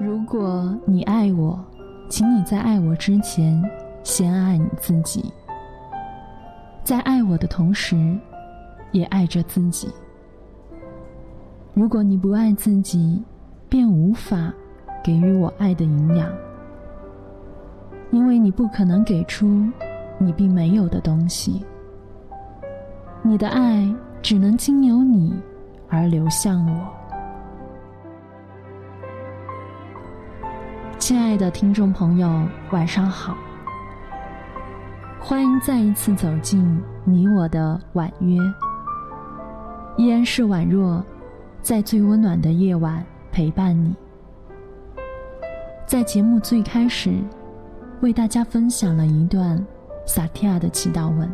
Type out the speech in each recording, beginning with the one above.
如果你爱我，请你在爱我之前，先爱你自己。在爱我的同时，也爱着自己。如果你不爱自己，便无法给予我爱的营养，因为你不可能给出你并没有的东西。你的爱只能经由你而流向我。亲爱的听众朋友，晚上好！欢迎再一次走进你我的婉约，依然是宛若在最温暖的夜晚陪伴你。在节目最开始，为大家分享了一段萨提亚的祈祷文，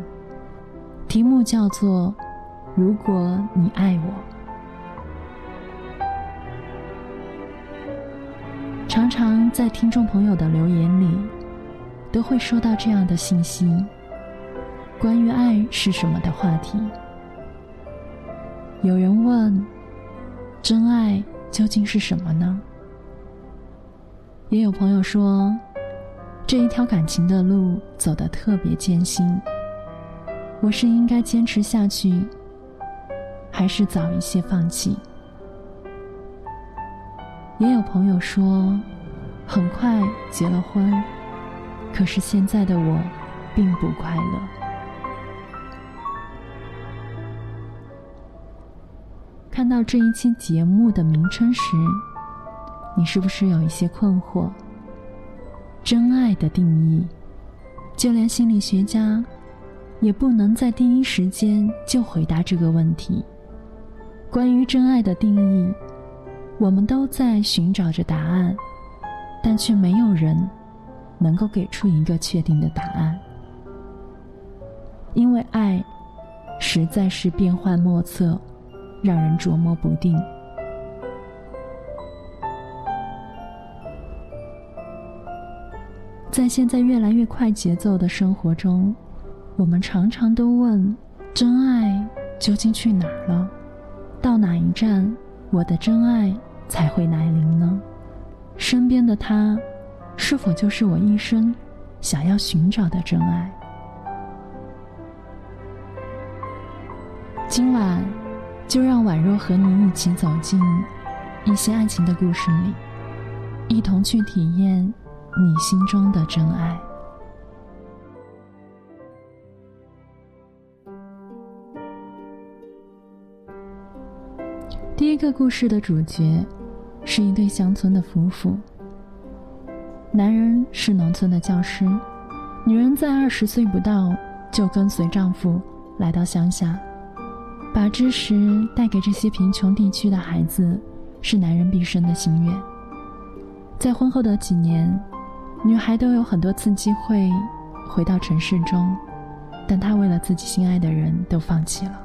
题目叫做“如果你爱我”。常在听众朋友的留言里，都会收到这样的信息：关于爱是什么的话题。有人问：真爱究竟是什么呢？也有朋友说，这一条感情的路走得特别艰辛，我是应该坚持下去，还是早一些放弃？也有朋友说，很快结了婚，可是现在的我并不快乐。看到这一期节目的名称时，你是不是有一些困惑？真爱的定义，就连心理学家也不能在第一时间就回答这个问题。关于真爱的定义。我们都在寻找着答案，但却没有人能够给出一个确定的答案。因为爱实在是变幻莫测，让人琢磨不定。在现在越来越快节奏的生活中，我们常常都问：真爱究竟去哪儿了？到哪一站？我的真爱才会来临呢？身边的他，是否就是我一生想要寻找的真爱？今晚，就让宛若和你一起走进一些爱情的故事里，一同去体验你心中的真爱。第一个故事的主角是一对乡村的夫妇。男人是农村的教师，女人在二十岁不到就跟随丈夫来到乡下，把知识带给这些贫穷地区的孩子，是男人毕生的心愿。在婚后的几年，女孩都有很多次机会回到城市中，但她为了自己心爱的人都放弃了。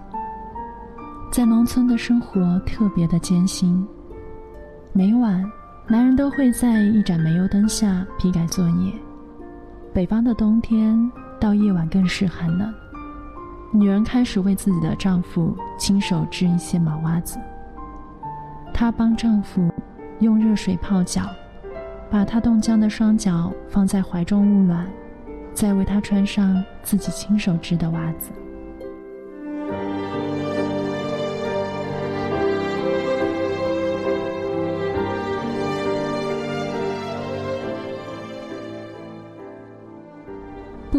在农村的生活特别的艰辛，每晚男人都会在一盏煤油灯下批改作业。北方的冬天到夜晚更是寒冷，女人开始为自己的丈夫亲手织一些毛袜子。她帮丈夫用热水泡脚，把他冻僵的双脚放在怀中捂暖，再为他穿上自己亲手织的袜子。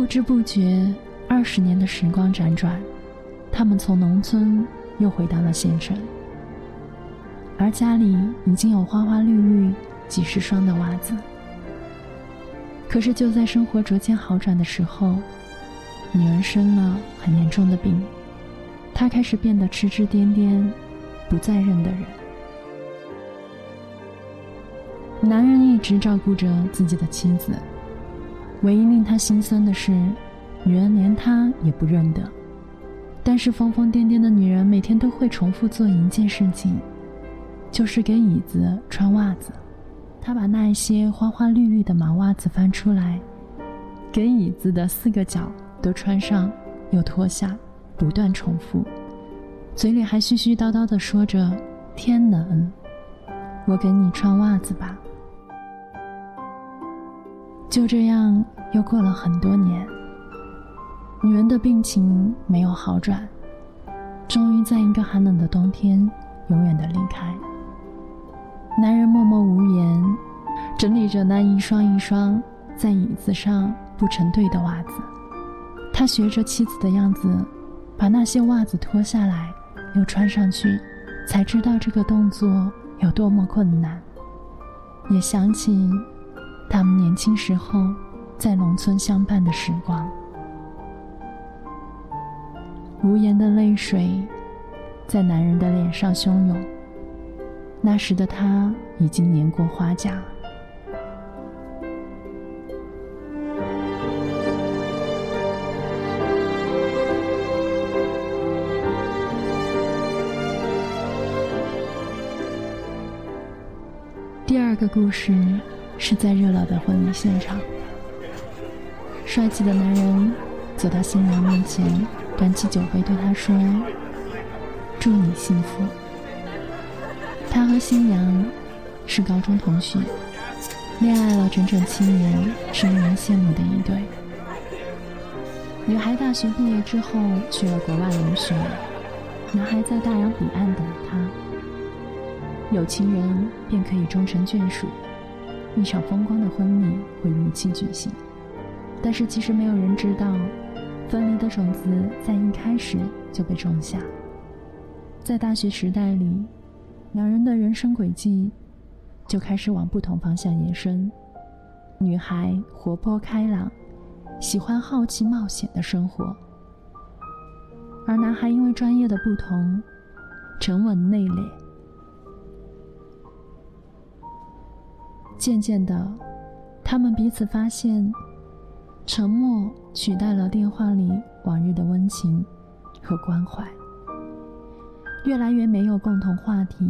不知不觉，二十年的时光辗转，他们从农村又回到了县城，而家里已经有花花绿绿几十双的袜子。可是就在生活逐渐好转的时候，女儿生了很严重的病，她开始变得痴痴癫癫，不再认得人。男人一直照顾着自己的妻子。唯一令他心酸的是，女人连他也不认得。但是疯疯癫癫的女人每天都会重复做一件事情，就是给椅子穿袜子。她把那一些花花绿绿的毛袜子翻出来，给椅子的四个角都穿上，又脱下，不断重复，嘴里还絮絮叨叨地说着：“天冷，我给你穿袜子吧。”就这样又过了很多年，女人的病情没有好转，终于在一个寒冷的冬天，永远的离开。男人默默无言，整理着那一双一双在椅子上不成对的袜子。他学着妻子的样子，把那些袜子脱下来，又穿上去，才知道这个动作有多么困难。也想起。他们年轻时候在农村相伴的时光，无言的泪水在男人的脸上汹涌。那时的他已经年过花甲。第二个故事。是在热闹的婚礼现场，帅气的男人走到新娘面前，端起酒杯对她说：“祝你幸福。”他和新娘是高中同学，恋爱了整整七年，是令人羡慕的一对。女孩大学毕业之后去了国外留学，男孩在大洋彼岸等她。有情人便可以终成眷属。一场风光的婚礼会如期举行，但是其实没有人知道，分离的种子在一开始就被种下。在大学时代里，两人的人生轨迹就开始往不同方向延伸。女孩活泼开朗，喜欢好奇冒险的生活，而男孩因为专业的不同，沉稳内敛。渐渐的，他们彼此发现，沉默取代了电话里往日的温情和关怀。越来越没有共同话题，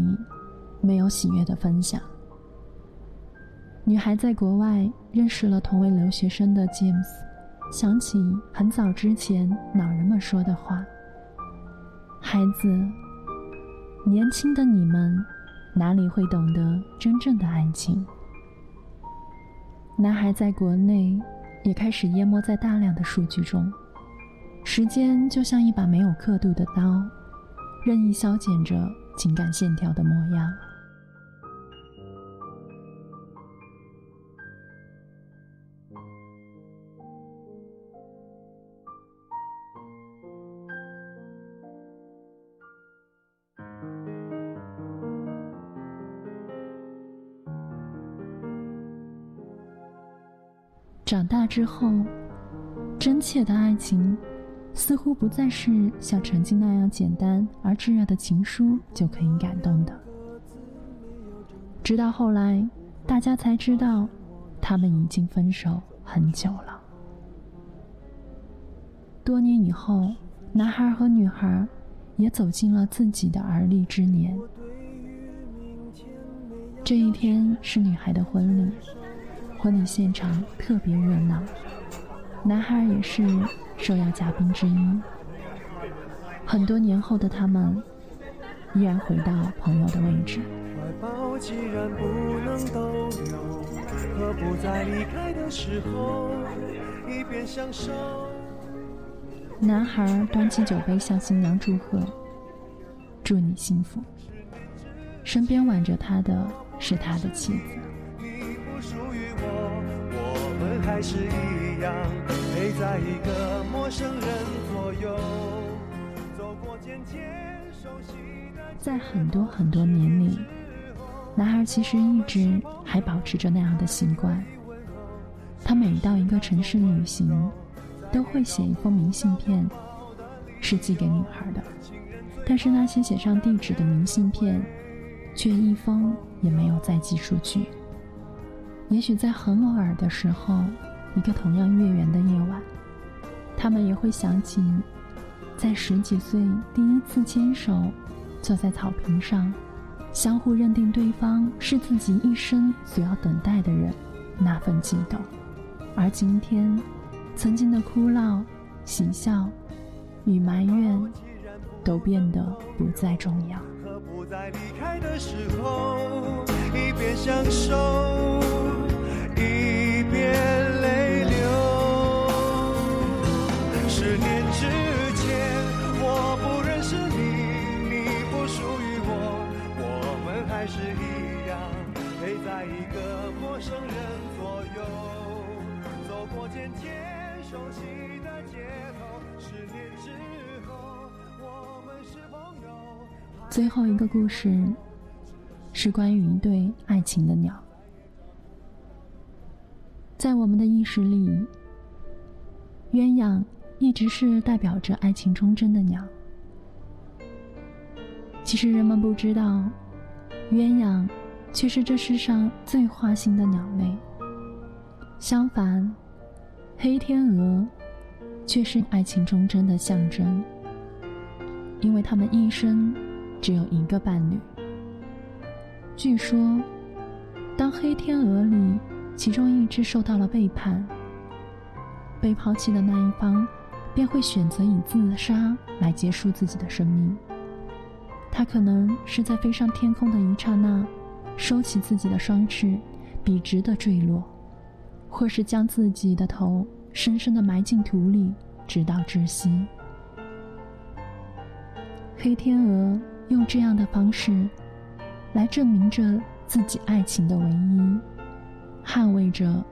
没有喜悦的分享。女孩在国外认识了同为留学生的 James，想起很早之前老人们说的话：“孩子，年轻的你们哪里会懂得真正的爱情？”男孩在国内也开始淹没在大量的数据中，时间就像一把没有刻度的刀，任意削减着情感线条的模样。之后，真切的爱情似乎不再是像曾经那样简单而炙热的情书就可以感动的。直到后来，大家才知道，他们已经分手很久了。多年以后，男孩和女孩也走进了自己的而立之年。这一天是女孩的婚礼。婚礼现场特别热闹，男孩也是受邀嘉宾之一。很多年后的他们，依然回到朋友的位置。男孩端起酒杯向新娘祝贺：“祝你幸福。”身边挽着他的是他的妻子。还是一样陪在一个陌生人左右走过渐渐熟悉的在很多很多年里男孩其实一直还保持着那样的习惯。他每到一个城市旅行都会写一封明信片是寄给女孩的。但是那些写上地址的明信片却一封也没有再寄出去。也许在很偶尔的时候，一个同样月圆的夜晚，他们也会想起，在十几岁第一次牵手，坐在草坪上，相互认定对方是自己一生所要等待的人，那份悸动。而今天，曾经的哭闹、喜笑与埋怨，都变得不再重要。一边享受。一边。在一个陌生眼泪流。十年之前我不认识你你不属于我我们还是一样陪在一个陌生人左右。走过渐渐熟悉的街头十年之后我们是朋友。最后一个故事是关于一对爱情的鸟。在我们的意识里，鸳鸯一直是代表着爱情忠贞的鸟。其实人们不知道，鸳鸯却是这世上最花心的鸟类。相反，黑天鹅却是爱情忠贞的象征，因为它们一生只有一个伴侣。据说，当黑天鹅里，其中一只受到了背叛，被抛弃的那一方便会选择以自杀来结束自己的生命。他可能是在飞上天空的一刹那，收起自己的双翅，笔直的坠落，或是将自己的头深深的埋进土里，直到窒息。黑天鹅用这样的方式，来证明着自己爱情的唯一。捍卫着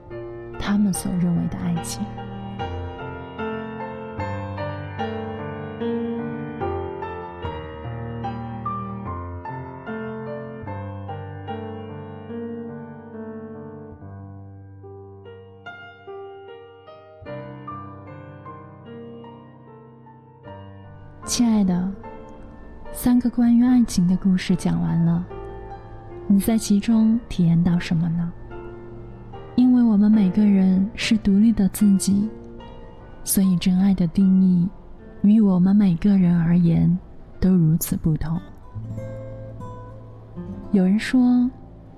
他们所认为的爱情。亲爱的，三个关于爱情的故事讲完了，你在其中体验到什么呢？我们每个人是独立的自己，所以真爱的定义，与我们每个人而言都如此不同。有人说，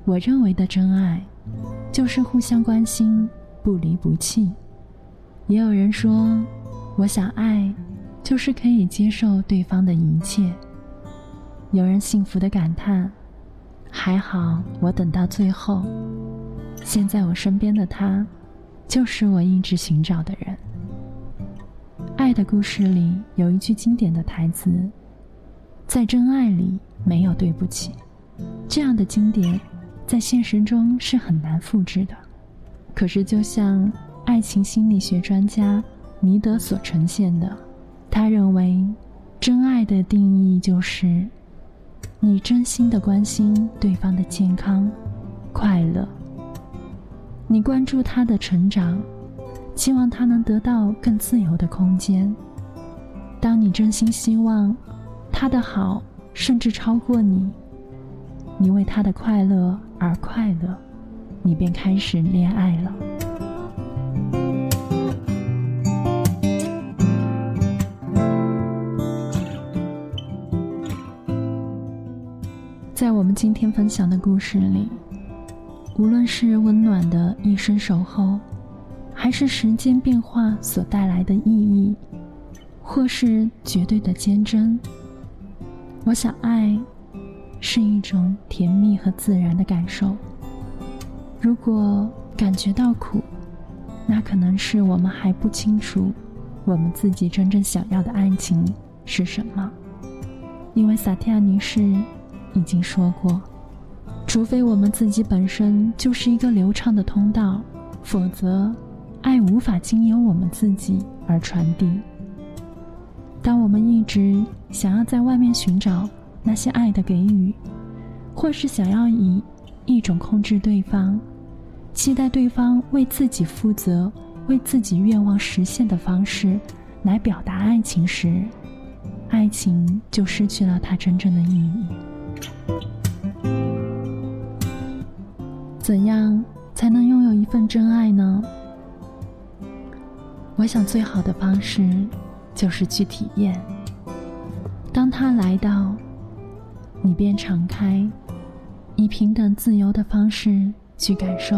我认为的真爱，就是互相关心、不离不弃；也有人说，我想爱，就是可以接受对方的一切。有人幸福的感叹：还好我等到最后。现在我身边的他，就是我一直寻找的人。爱的故事里有一句经典的台词：“在真爱里没有对不起。”这样的经典，在现实中是很难复制的。可是，就像爱情心理学专家尼德所呈现的，他认为，真爱的定义就是，你真心的关心对方的健康、快乐。你关注他的成长，希望他能得到更自由的空间。当你真心希望他的好甚至超过你，你为他的快乐而快乐，你便开始恋爱了。在我们今天分享的故事里。无论是温暖的一生守候，还是时间变化所带来的意义，或是绝对的坚贞，我想，爱是一种甜蜜和自然的感受。如果感觉到苦，那可能是我们还不清楚我们自己真正想要的爱情是什么。因为萨提亚女士已经说过。除非我们自己本身就是一个流畅的通道，否则，爱无法经由我们自己而传递。当我们一直想要在外面寻找那些爱的给予，或是想要以一种控制对方、期待对方为自己负责、为自己愿望实现的方式来表达爱情时，爱情就失去了它真正的意义。怎样才能拥有一份真爱呢？我想，最好的方式就是去体验。当他来到，你便敞开，以平等自由的方式去感受。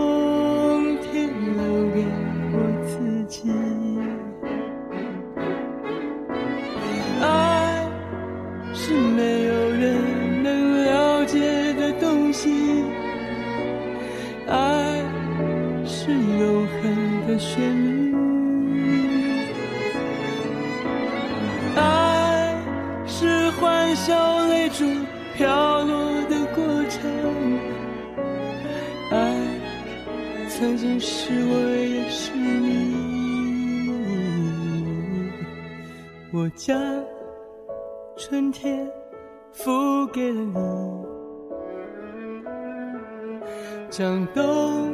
的旋律，爱是欢笑泪珠飘落的过程，爱曾经是我，也是你。我将春天付给了你，将冬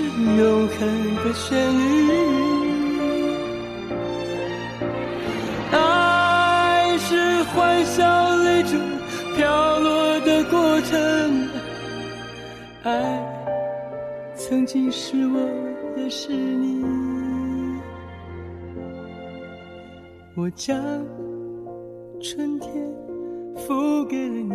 是永恒的旋律，爱是欢笑泪珠飘落的过程，爱曾经是我，也是你。我将春天付给了你，